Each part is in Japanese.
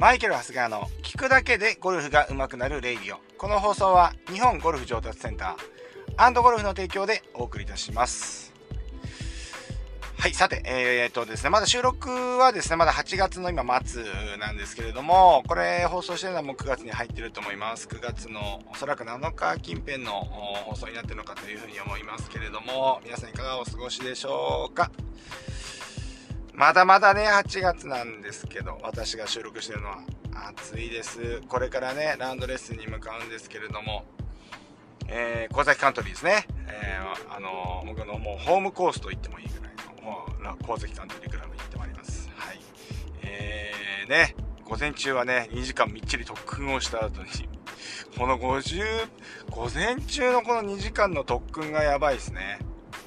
マイケル・ハスガーの聞くだけでゴルフが上手くなるレイディオ。この放送は日本ゴルフ上達センターゴルフの提供でお送りいたします。はい、さて、えー、っとですね、まだ収録はですね、まだ8月の今末なんですけれども、これ放送してるのはもう9月に入ってると思います。9月のおそらく7日近辺の放送になってるのかというふうに思いますけれども、皆さんいかがお過ごしでしょうか？まだまだね、8月なんですけど、私が収録してるのは暑いです。これからね、ランドレッスンに向かうんですけれども、えー、小崎カントリーですね。えー、あのー、僕のもうホームコースと言ってもいいぐらいの、もう、小崎カントリークラブに行ってまいります。はい。えー、ね、午前中はね、2時間みっちり特訓をした後に、この50、午前中のこの2時間の特訓がやばいですね。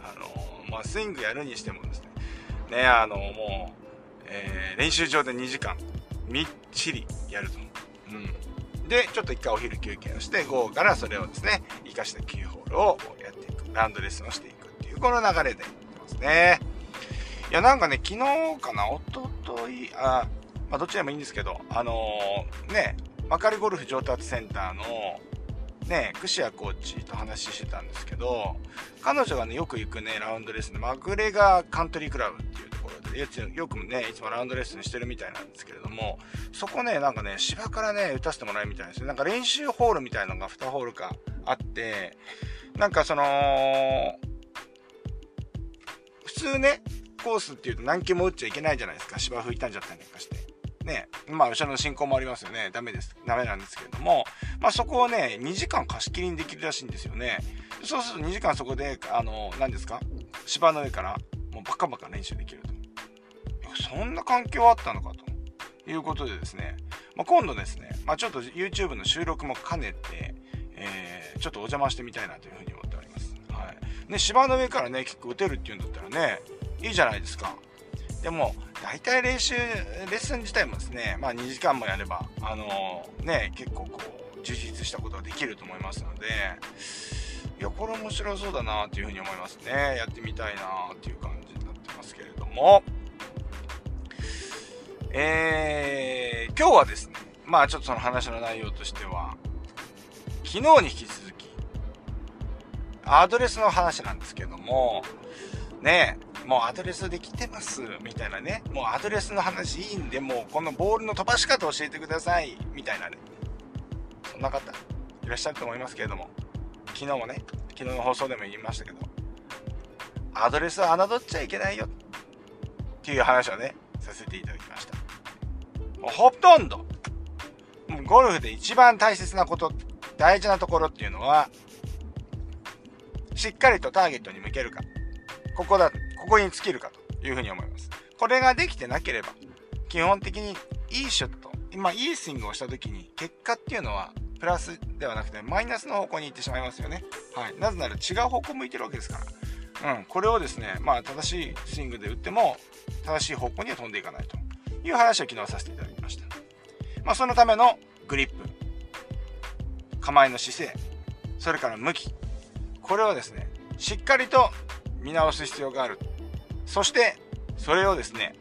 あのー、まあ、スイングやるにしてもですね、あの、もう、えー、練習場で2時間、みっちりやると。うん。で、ちょっと一回お昼休憩をして、午後からそれをですね、活かした9ホールをやっていく。ラウンドレッスンをしていくっていう、この流れでやってますね。いや、なんかね、昨日かな、おととい、あ、まあ、どっちでもいいんですけど、あのー、ね、まかりゴルフ上達センターの、ね、串谷コーチと話してたんですけど、彼女がね、よく行くね、ラウンドレッスンで、マグレガーカントリークラブっていうところで、よくね、いつもラウンドレッスンしてるみたいなんですけれども、そこね、なんかね、芝からね、打たせてもらえるみたいですね。なんか練習ホールみたいなのが2ホールかあって、なんかその、普通ね、コースっていうと何球も打っちゃいけないじゃないですか。芝吹いたんじゃったりなんかして。ね、まあ、後ろの進行もありますよね。ダメです。ダメなんですけれども、まあ、そこをね、2時間貸し切りにできるらしいんですよね。そうすると2時間そこで、あの、何ですか？芝の上から、もうバカバカ練習できると。そんな環境あったのかということでですね、まあ、今度ですね、まあ、ちょっと YouTube の収録も兼ねて、えー、ちょっとお邪魔してみたいなというふうに思っております。はい。ね、芝の上からね、結構打てるっていうんだったらね、いいじゃないですか。でも、大体練習、レッスン自体もですね、まあ2時間もやれば、あのー、ね、結構こう、充実したことができると思いますので、いや、これ面白そうだなっていうふうに思いますね。やってみたいなっていう感じになってますけれども、えー、今日はですね、まあちょっとその話の内容としては、昨日に引き続き、アドレスの話なんですけども、ね、もうアドレスできてます、みたいなね。もうアドレスの話いいんで、もうこのボールの飛ばし方教えてください、みたいなね。そんな方、いらっしゃると思いますけれども、昨日もね、昨日の放送でも言いましたけど、アドレスは侮っちゃいけないよ、っていう話をね、させていただきました。もうほとんど、ゴルフで一番大切なこと、大事なところっていうのは、しっかりとターゲットに向けるか。ここだ、ここに尽きるかというふうに思います。これができてなければ、基本的にいいショット、今いいスイングをした時に結果っていうのはプラスではなくてマイナスの方向に行ってしまいますよね。はい。なぜなら違う方向向いてるわけですから。うん。これをですね、まあ正しいスイングで打っても正しい方向には飛んでいかないという話を昨日させていただきました。まあそのためのグリップ、構えの姿勢、それから向き、これをですね、しっかりと見直す必要がある。そして、それをですね、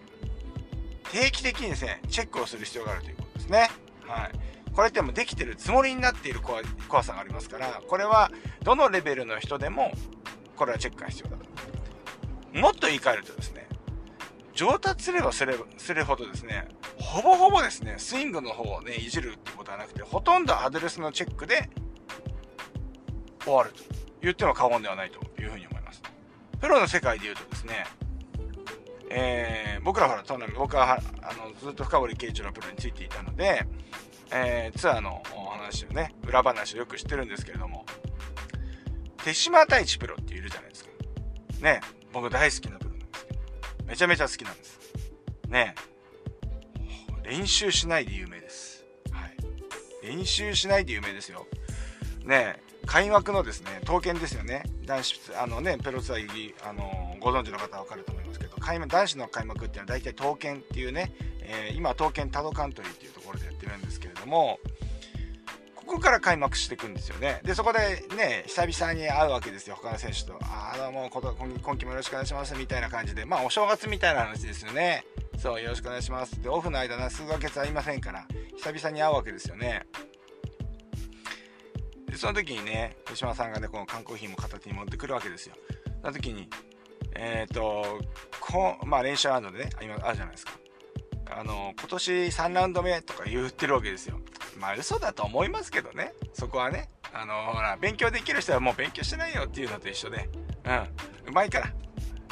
定期的にですね、チェックをする必要があるということですね。はい。これってもできてるつもりになっている怖さがありますから、これはどのレベルの人でも、これはチェックが必要だと。もっと言い換えるとですね、上達すればすればするほどですね、ほぼほぼですね、スイングの方をね、いじるってことはなくて、ほとんどアドレスのチェックで終わると言っても過言ではないというふうに思います。プロの世界で言うとですね、えー、僕らほら、僕はあのずっと深堀圭一郎プロについていたので、えー、ツアーのお話をね、裏話をよく知ってるんですけれども、手島太一プロっているじゃないですか。ね、僕大好きなプロなんですけど、めちゃめちゃ好きなんです。ね、練習しないで有名です。はい。練習しないで有名ですよ。ね、開幕のですね、刀剣ですよね。男子、あのね、ペロツアー入り、あのご存知の方は分かると思います、開幕男子の開幕っていうのは大体刀剣っていうね、えー、今、刀剣タドカントリーっていうところでやってるんですけれども、ここから開幕していくんですよね。で、そこでね、久々に会うわけですよ、他の選手と。ああ、どうも、今期もよろしくお願いします、みたいな感じで、まあ、お正月みたいな話ですよね。そう、よろしくお願いします。で、オフの間な、数ヶ月ありませんから、久々に会うわけですよね。で、その時にね、手島さんがね、この缶コーヒーも片手に持ってくるわけですよ。その時に、えっ、ー、と、こまあ練習ラウンドでね、今あるじゃないですか。あの、今年3ラウンド目とか言ってるわけですよ。まあ嘘だと思いますけどね。そこはね。あの、ほら、勉強できる人はもう勉強してないよっていうのと一緒で。うん。うまいから。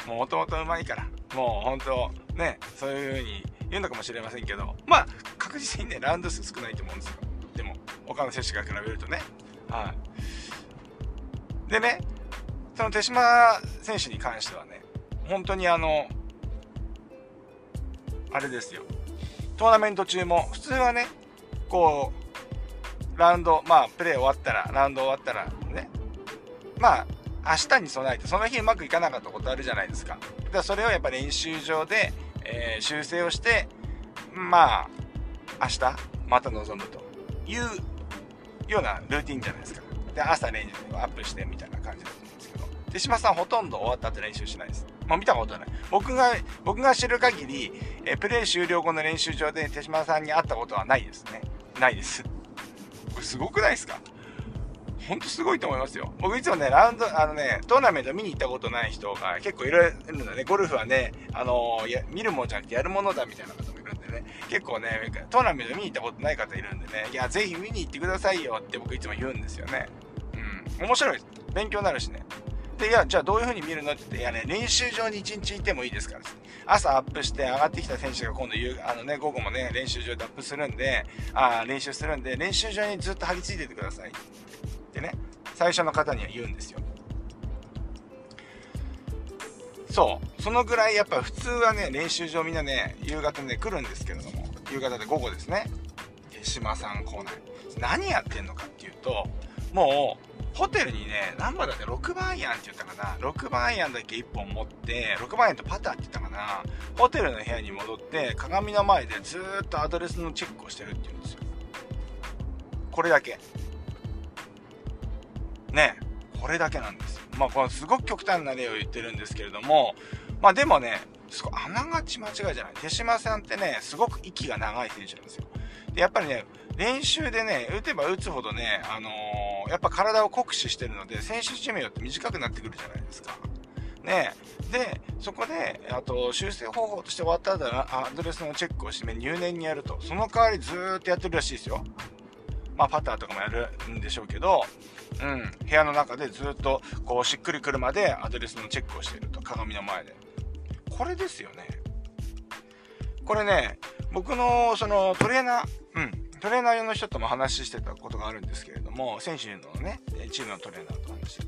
もうもともとうまいから。もう本当ね、そういう風に言うのかもしれませんけど、まあ、確実にね、ラウンド数少ないと思うんですよ。でも、他の選手が比べるとね。はい。でね、その手島選手に関してはね、本当にあの、あれですよ。トーナメント中も、普通はね、こう、ラウンド、まあ、プレー終わったら、ラウンド終わったら、ね、まあ、明日に備えて、その日うまくいかなかったことあるじゃないですか。だからそれをやっぱ練習場で、えー、修正をして、まあ、明日、また臨むというようなルーティンじゃないですか。で、朝練習をアップしてみたいな感じです、手島さんほとんど終わった後練習しないです。もう見たことない。僕が、僕が知る限り、えプレイ終了後の練習場で手島さんに会ったことはないですね。ないです。これすごくないですか？ほんとすごいと思いますよ。僕いつもね、ラウンド、あのね、トーナメント見に行ったことない人が結構いるんだね。ゴルフはね、あのー、見るもんじゃなくてやるものだみたいな方もいるんでね。結構ね、トーナメント見に行ったことない方いるんでね、いや、ぜひ見に行ってくださいよって僕いつも言うんですよね。うん。面白いです。勉強になるしね。で、いや、じゃあどういう風に見るのって言って、いやね、練習場に1日いてもいいですから、朝アップして上がってきた選手が今度夕、あのね、午後もね、練習場でアップするんで、あ練習するんで、練習場にずっと張り付いててください。ってね、最初の方には言うんですよ。そう。そのぐらいやっぱ普通はね、練習場みんなね、夕方ね、来るんですけれども、夕方で午後ですね。手島さん来ない。何やってんのかっていうと、もう、ホテルにね、何番だって6番アイアンって言ったかな。6番アイアンだけ1本持って、6番アイアンとパターって言ったかな。ホテルの部屋に戻って、鏡の前でずっとアドレスのチェックをしてるって言うんですよ。これだけ。ねこれだけなんですよ。まあ、このすごく極端な例を言ってるんですけれども、まあでもね、すごい、あながち間違いじゃない。手島さんってね、すごく息が長い選手なんですよ。で、やっぱりね、練習でね、打てば打つほどね、あのー、やっぱ体を酷使してるので、選手寿命って短くなってくるじゃないですか。ねで、そこで、あと、修正方法として終わった後アドレスのチェックをして入念にやると。その代わりずーっとやってるらしいですよ。まあ、パターとかもやるんでしょうけど、うん、部屋の中でずっと、こう、しっくりくるまでアドレスのチェックをしていると。鏡の前で。これですよね。これね、僕の、その、トレーナー、うん、トレーナー用の人とも話してたことがあるんですけれども、選手のね、チームのトレーナーと話して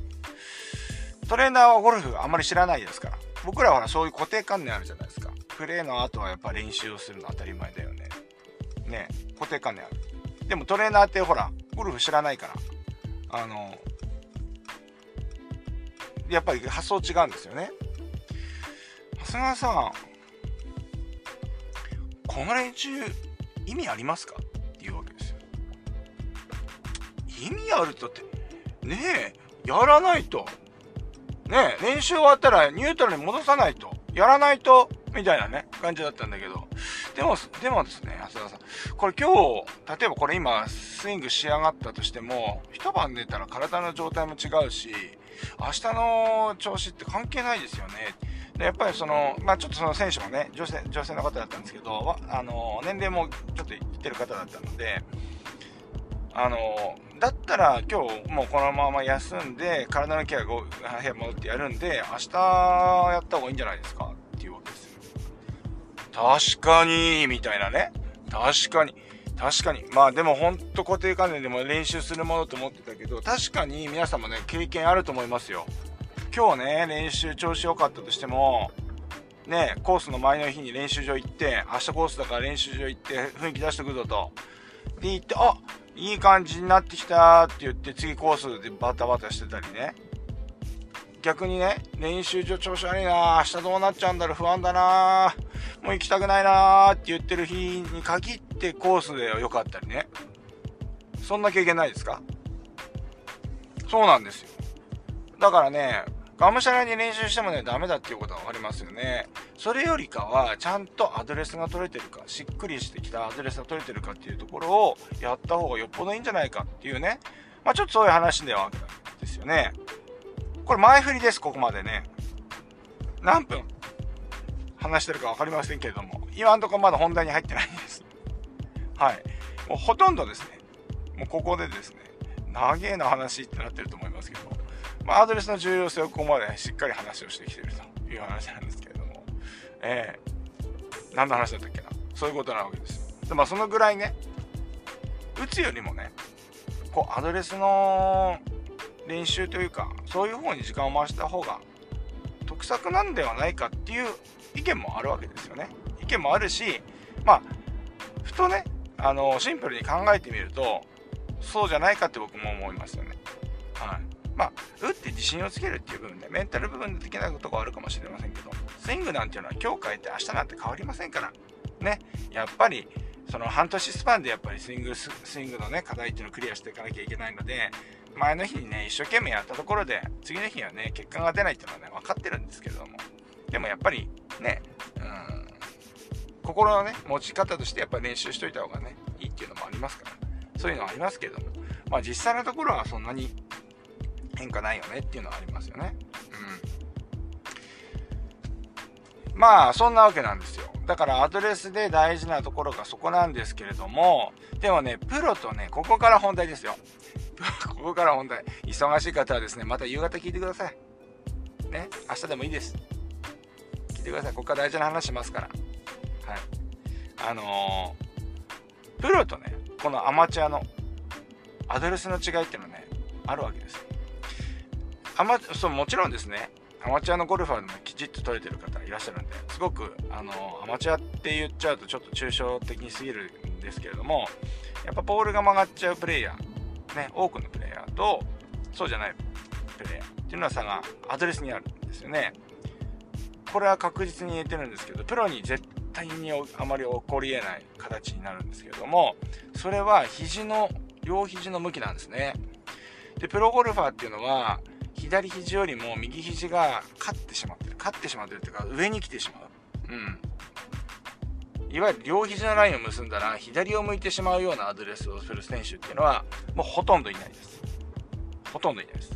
トレーナーはゴルフあまり知らないですから。僕らはそういう固定観念あるじゃないですか。プレーの後はやっぱ練習をするの当たり前だよね。ね固定観念ある。でもトレーナーってほら、ゴルフ知らないから、あの、やっぱり発想違うんですよね。長谷川さん、この練習意味ありますか？意味あるとって、ねえ、やらないと。ねえ、練習終わったらニュートラルに戻さないと。やらないと、みたいなね、感じだったんだけど。でも、でもですね、浅田さん。これ今日、例えばこれ今、スイングし上がったとしても、一晩寝たら体の状態も違うし、明日の調子って関係ないですよね。でやっぱりその、まあちょっとその選手もね、女性、女性の方だったんですけど、あの、年齢もちょっといってる方だったので、あの、だったら今日もうこのまま休んで、体のケアが部屋戻ってやるんで、明日やった方がいいんじゃないですか？っていうわけですよ。確かに、みたいなね。確かに。確かに。まあでもほんと固定観念でも練習するものと思ってたけど、確かに皆さんもね、経験あると思いますよ。今日ね、練習調子良かったとしても、ね、コースの前の日に練習場行って、明日コースだから練習場行って雰囲気出してくぞと。で行って、あいい感じになってきたって言って次コースでバタバタしてたりね。逆にね、練習場調子悪いな明日どうなっちゃうんだろう不安だなもう行きたくないなって言ってる日に限ってコースで良かったりね。そんな経験ないですか？そうなんですよ。だからね、がむしゃらに練習してもね、ダメだっていうことが分かりますよね。それよりかはちゃんとアドレスが取れてるかしっくりしてきたアドレスが取れてるかっていうところをやった方がよっぽどいいんじゃないかっていうね。まあちょっとそういう話ではあるんですよね。これ前振りですここまでね。何分話してるか分かりませんけれども。今んとこまだ本題に入ってないんです。はい。もうほとんどですね。もうここでですね長えな話ってなってると思いますけどまあ、アドレスの重要性をここまでしっかり話をしてきてるという話なんですけれども、えー、何の話だったっけな？そういうことなわけですよ。でまあ、そのぐらいね、打つよりもね、こう、アドレスの練習というか、そういう方に時間を回した方が得策なんではないかっていう意見もあるわけですよね。意見もあるし、まあ、ふとね、あの、シンプルに考えてみると、そうじゃないかって僕も思いますよね。はい。まあ、打って自信をつけるっていう部分で、メンタル部分で的ないことこあるかもしれませんけど、スイングなんていうのは今日変えて明日なんて変わりませんから、ね、やっぱり、その半年スパンでやっぱりスイング、スイングのね、課題っていうのをクリアしていかなきゃいけないので、前の日にね、一生懸命やったところで、次の日にはね、結果が出ないっていうのはね、分かってるんですけれども、でもやっぱりね、うん、心のね、持ち方としてやっぱり練習しといた方がね、いいっていうのもありますから、そういうのはありますけれども、まあ実際のところはそんなに変化ないよねっていうのはありますよね。うん。まあ、そんなわけなんですよ。だからアドレスで大事なところがそこなんですけれども、でもね、プロとね、ここから本題ですよ。ここから本題。忙しい方はですね、また夕方聞いてください。ね、明日でもいいです。聞いてください。ここから大事な話しますから。はい。あのー、プロとね、このアマチュアのアドレスの違いっていうのね、あるわけです。アマそうもちろんですね。アマチュアのゴルファーでもきちっと取れてる方いらっしゃるんですごくあのアマチュアって言っちゃうとちょっと抽象的にすぎるんですけれどもやっぱボールが曲がっちゃうプレイヤーね多くのプレイヤーとそうじゃないプレイヤーっていうのは差がアドレスにあるんですよね。これは確実に言えてるんですけどプロに絶対にあまり起こりえない形になるんですけれどもそれは肘の両肘の向きなんですね。でプロゴルファーっていうのは左肘よりも右肘が勝ってしまってる。勝ってしまってるっていうか上に来てしまう。うん。いわゆる両肘のラインを結んだら左を向いてしまうようなアドレスをする選手っていうのはもうほとんどいないです。ほとんどいないです。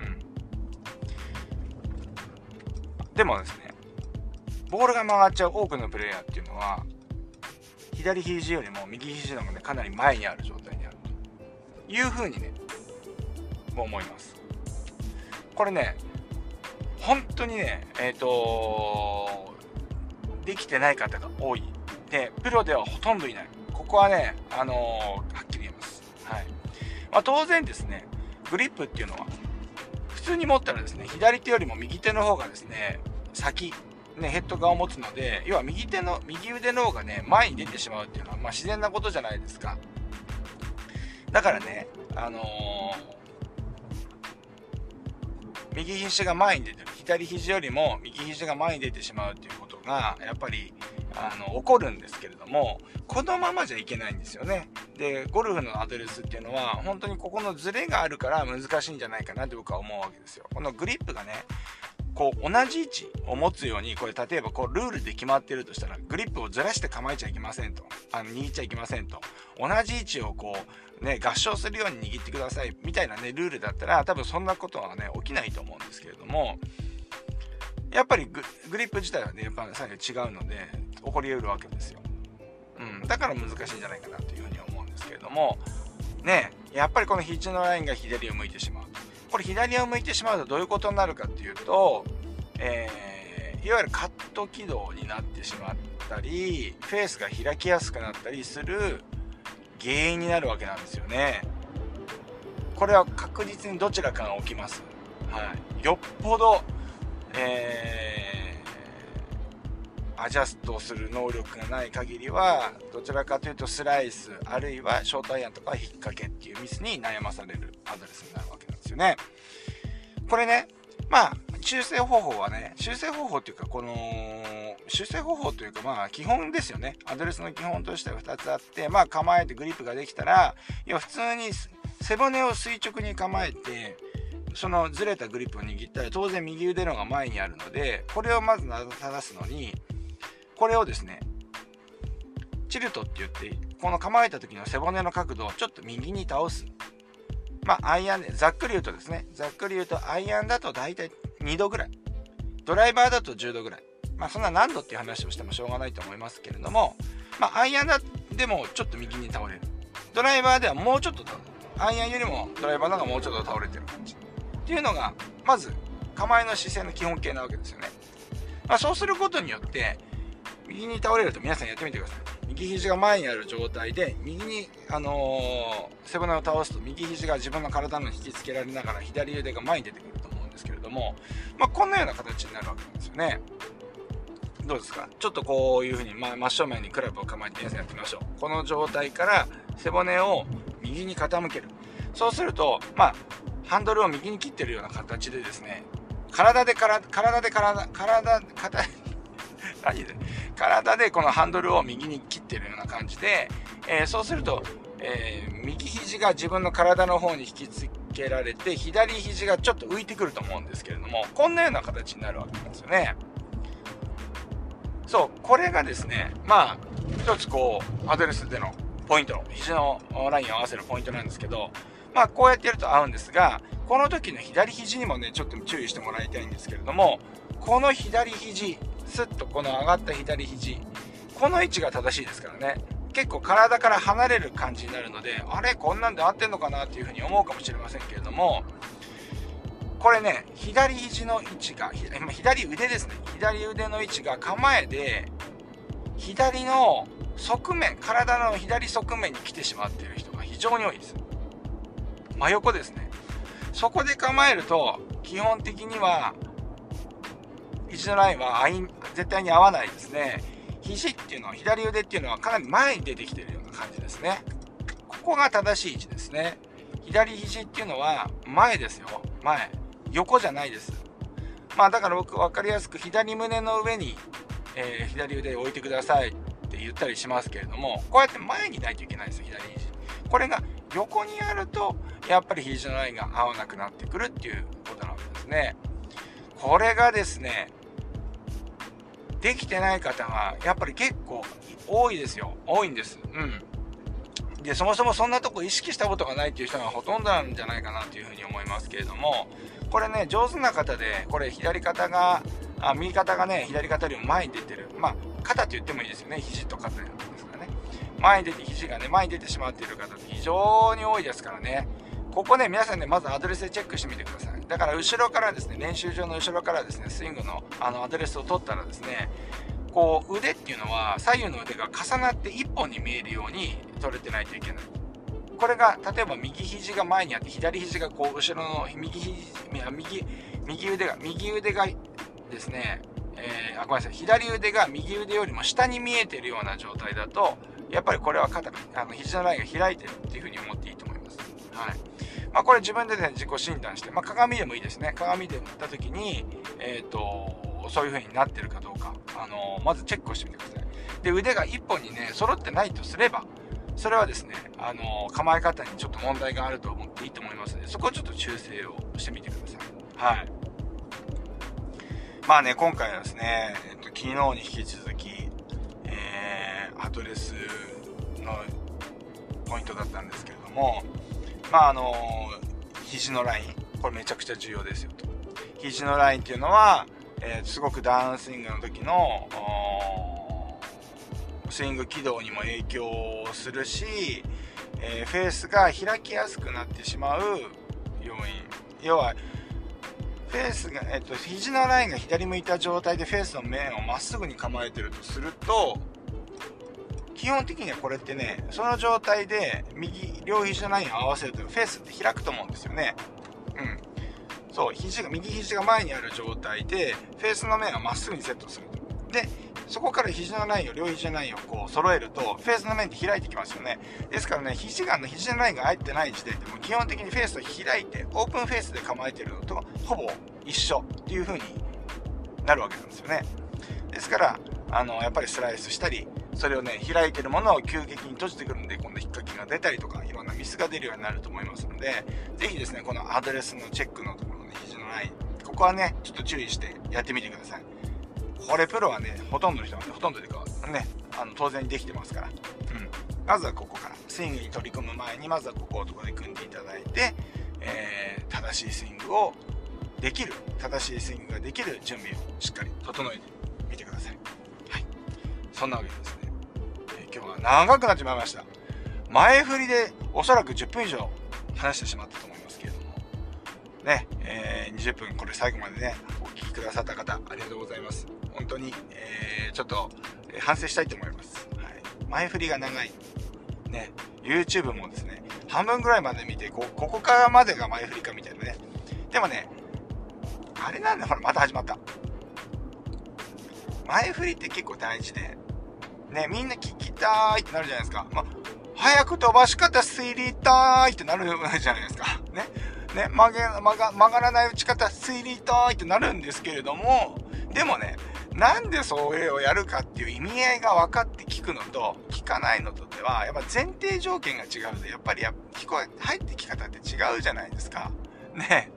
うん。でもですねボールが曲がっちゃう多くのプレイヤーっていうのは左肘よりも右肘の方がねかなり前にある状態にあるというふうにね思います。これね、本当にね、えっ、ー、とできてない方が多い。で、プロではほとんどいない。ここはね、あのー、はっきり言います。はい。まあ、当然ですね、グリップっていうのは、普通に持ったらですね、左手よりも右手の方がですね、先、ね、ヘッド側を持つので、要は右手の、右腕の方がね、前に出てしまうっていうのは、まあ、自然なことじゃないですか。だからね、あのー右肘が前に出てる。左肘よりも右肘が前に出てしまうっていうことがやっぱりあの起こるんですけれどもこのままじゃいけないんですよね。でゴルフのアドレスっていうのは本当にここのズレがあるから難しいんじゃないかなって僕は思うわけですよ。このグリップがねこう同じ位置を持つようにこれ例えばこうルールで決まってるとしたらグリップをずらして構えちゃいけませんと。あの握っちゃいけませんと。同じ位置をこうね合唱するように握ってくださいみたいなねルールだったら多分そんなことはね起きないと思うんですけれどもやっぱりグリップ自体はねやっぱり違うので起こり得るわけですよ、うん、だから難しいんじゃないかなというふうに思うんですけれどもねやっぱりこの肘のラインが左を向いてしまうこれ左を向いてしまうとどういうことになるかっていうと、えー、いわゆるカット軌道になってしまったりフェースが開きやすくなったりする原因になるわけなんですよね。これは確実にどちらかが起きます、はい、よっぽど、えー、アジャストする能力がない限りはどちらかというとスライスあるいはショートアイアンとか引っ掛けっていうミスに悩まされるアドレスになるわけなんですよね。これね、まあ、修正方法はね、修正方法っていうか、この、修正方法というか、まあ、基本ですよね。アドレスの基本としては2つあって、まあ、構えてグリップができたら、要は普通に背骨を垂直に構えて、そのずれたグリップを握ったら当然右腕のが前にあるのでこれをまず正すのにこれをですねチルトって言ってこの構えた時の背骨の角度をちょっと右に倒すまあアイアンでざっくり言うとですねざっくり言うとアイアンだと大体2度ぐらい。ドライバーだと10度ぐらい。まあそんな何度っていう話をしてもしょうがないと思いますけれどもまあアイアンでもちょっと右に倒れる。ドライバーではもうちょっと倒れる。アイアンよりもドライバーの方がもうちょっと倒れてる感じっていうのがまず構えの姿勢の基本形なわけですよね、まあ、そうすることによって右に倒れると皆さんやってみてください。右肘が前にある状態で右に、あのー、背骨を倒すと右肘が自分の体の引きつけられながら左腕が前に出てくる。ですけれども、まあ、こんなような形になるわけなんですよね。どうですか？ちょっとこういうふうに、まあ、真正面にクラブを構えてやってみましょう。この状態から背骨を右に傾ける。そうするとまあハンドルを右に切ってるような形でですね体で体体で体体体何で体でこのハンドルを右に切ってるような感じで、えー、そうすると、えー、右肘が自分の体の方に引きつけられて左肘がちょっと浮いてくると思うんですけれどもこんなような形になるわけなんですよねそうこれがですねまあ一つこうアドレスでのポイント、肘のラインを合わせるポイントなんですけど、まあ、こうやってやると合うんですが、この時の左肘にもね、ちょっと注意してもらいたいんですけれども、この左肘、スッとこの上がった左肘、この位置が正しいですからね。結構体から離れる感じになるので、あれこんなんで合ってんのかなっていうふうに思うかもしれませんけれども、これね、左肘の位置が、左腕ですね。左腕の位置が構えで、左の側面体の左側面に来てしまっている人が非常に多いです。真横ですね。そこで構えると基本的には肘のラインは絶対に合わないですね。肘っていうのは左腕っていうのはかなり前に出てきてるような感じですね。ここが正しい位置ですね。左肘っていうのは前ですよ。前。横じゃないです。まあだから僕分かりやすく左胸の上に、えー、左腕を置いてくださいって言ったりしますけれどもこうやって前にないといけないんですよ左肘。これが横にあるとやっぱり肘のラインが合わなくなってくるっていうことなわけですね。これがですねできてない方がやっぱり結構多いですよ。多いんです。うん。でそもそもそんなとこ意識したことがないっていう人がほとんどなんじゃないかなというふうに思いますけれどもこれね上手な方でこれ左肩があ右肩がね左肩よりも前に出てる。まあ肩って言ってもいいですよね。肘と肩ですからね。前に出て肘がね前に出てしまっている方って非常に多いですからね。ここね皆さんねまずアドレスでチェックしてみてください。だから後ろからですね練習場の後ろからですねスイングのあのアドレスを取ったらですねこう腕っていうのは左右の腕が重なって1本に見えるように取れてないといけないこれが例えば右肘が前にあって左肘がこう後ろの右肘右右腕が右腕がですねえー、あごめんなさい左腕が右腕よりも下に見えてるような状態だとやっぱりこれは肩あの肘のラインが開いてるっていうふうに思っていいと思います。はいまあ、これ自分で、ね、自己診断して、まあ、鏡でもいいですね。鏡で見た時に、えーと、そういう風になってるかどうか、あのー、まずチェックをしてみてください。で腕が1本にね揃ってないとすればそれはですね、あのー、構え方にちょっと問題があると思っていいと思いますのでそこをちょっと修正をしてみてください。はい。まあね、今回はですね、えっと、昨日に引き続き、えー、アドレスのポイントだったんですけれども、まああの肘のライン、これめちゃくちゃ重要ですよと。肘のラインっていうのは、えー、すごくダウンスイングの時の、スイング軌道にも影響するし、えー、フェースが開きやすくなってしまう要因。要は、フェースが、えっと、肘のラインが左向いた状態でフェースの面をまっすぐに構えてるとすると、基本的にはこれってね、その状態で右、両肘のラインを合わせるとフェースって開くと思うんですよね。うん。そう、肘が、右肘が前にある状態で、フェースの面をまっすぐにセットする。で、そこから肘のラインを、両肘のラインをこう揃えると、フェースの面って開いてきますよね。ですからね、肘が、肘のラインが入ってない時点でも基本的にフェースを開いて、オープンフェースで構えてるのとほぼ一緒っていう風になるわけなんですよね。ですから、あの、やっぱりスライスしたり、それをね、開いてるものを急激に閉じてくるんで、今度引っ掛けが出たりとか、いろんなミスが出るようになると思いますので、ぜひですね、このアドレスのチェックの時肘のライン。ここはね、ちょっと注意してやってみてください。これプロはね、ほとんどの人はね、ほとんどでか、ね、あの、当然できてますから。うん。まずはここから。スイングに取り組む前に、まずはここを取り組んでいただいて、えー、正しいスイングをできる、正しいスイングができる準備をしっかり整えてみてください。はい。そんなわけです、今日は長くなってまいました。前振りでおそらく10分以上話してしまったと思いますけれども、ね、えー、20分これ最後までね、お聴きくださった方、ありがとうございます。本当に、えー、ちょっと、反省したいと思います。はい。前振りが長い。ね、YouTube もですね、半分ぐらいまで見て、こここからまでが前振りかみたいなね。でもね、あれなんだ、ほら、また始まった。前振りって結構大事で、ね、みんな聞きたいってなるじゃないですか。まあ早く飛ばし方知りたいってなるじゃないですか。ね。ね、曲げ、曲が、曲がらない打ち方知りたいってなるんですけれども、でもね、なんでそれをやるかっていう意味合いが分かって聞くのと、聞かないのとでは、やっぱ前提条件が違うので、やっぱりや聞こえ、入ってき方って違うじゃないですか。ね。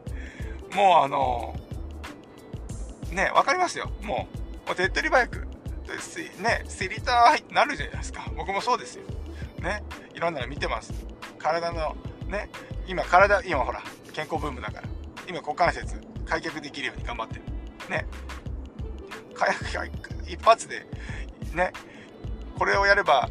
もうあの、ね、わかりますよ。もう、もう手っ取り早く、ね、セリターってなるじゃないですか。僕もそうですよ。ね、いろんなの見てます。体の、ね、今体、今ほら、健康ブームだから、今股関節開脚できるように頑張ってる。ね、開脚一発で、ね、これをやれば、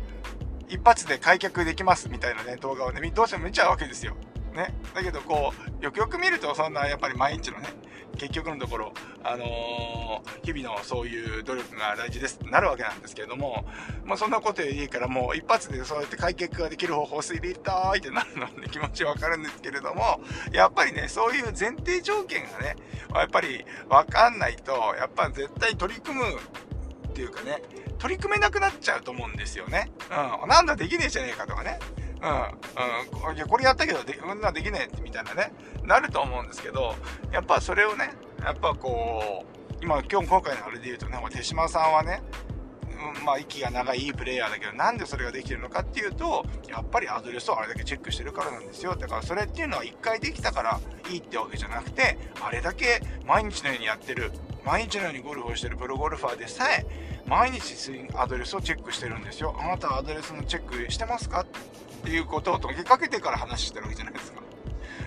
一発で開脚できますみたいなね、動画をね、どうしても見ちゃうわけですよ。ね。だけど、こう、よくよく見ると、そんな、やっぱり毎日のね、結局のところ、あのー、日々のそういう努力が大事ですってなるわけなんですけれども、まあそんなことよりいいからもう一発でそうやって解決ができる方法を知りたいってなるので気持ちわかるんですけれども、やっぱりね、そういう前提条件がね、やっぱりわかんないと、やっぱ絶対取り組むっていうかね、取り組めなくなっちゃうと思うんですよね。うん。なんだできねえじゃねえかとかね。うん、うん、いや、これやったけど、で、こんなできねえみたいなね、なると思うんですけど、やっぱそれをね、やっぱこう、今、今日、今回のあれで言うとね、手島さんはね、うん、まあ、息が長いいいプレイヤーだけど、なんでそれができてるのかっていうと、やっぱりアドレスをあれだけチェックしてるからなんですよ。だからそれっていうのは1回できたからいいってわけじゃなくて、あれだけ毎日のようにやってる、毎日のようにゴルフをしてるプロゴルファーでさえ、毎日アドレスをチェックしてるんですよ。あなたはアドレスのチェックしてますか？っていうことを解きかけてから話してるわけじゃないですか。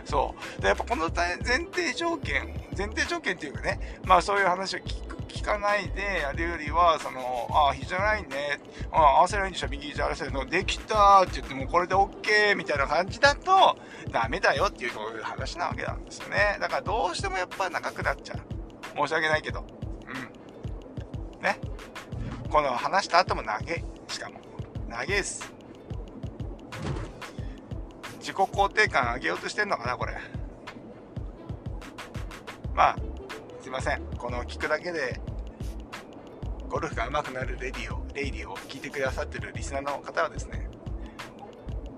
そう。で、やっぱこの前提条件、前提条件っていうかね、まあそういう話を聞く、聞かないでやるよりは、その、ああ、日じゃないね、ああ、合わせないんでしょ、右肘合わせるの、できたって言ってもこれで OK みたいな感じだと、ダメだよっていうそういう話なわけなんですよね。だからどうしてもやっぱ長くなっちゃう。申し訳ないけど。うん。ね。この話した後も長え。しかも。長えです。自己肯定感上げようとしてんのかな、これ。まあ、すいません。この聞くだけで、ゴルフが上手くなる radio、radio を聞いてくださってるリスナーの方はですね、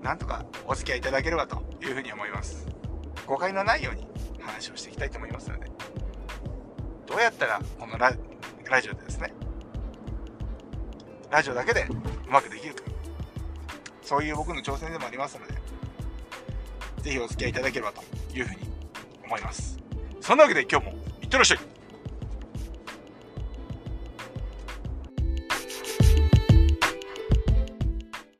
なんとかお付き合いいただければというふうに思います。誤解のないように話をしていきたいと思いますので、どうやったらこのララジオでですね、ラジオだけでうまくできるか、そういう僕の挑戦でもありますので、ぜひお付き合いいただければというふうに思います。そんなわけで今日もいってらっしゃい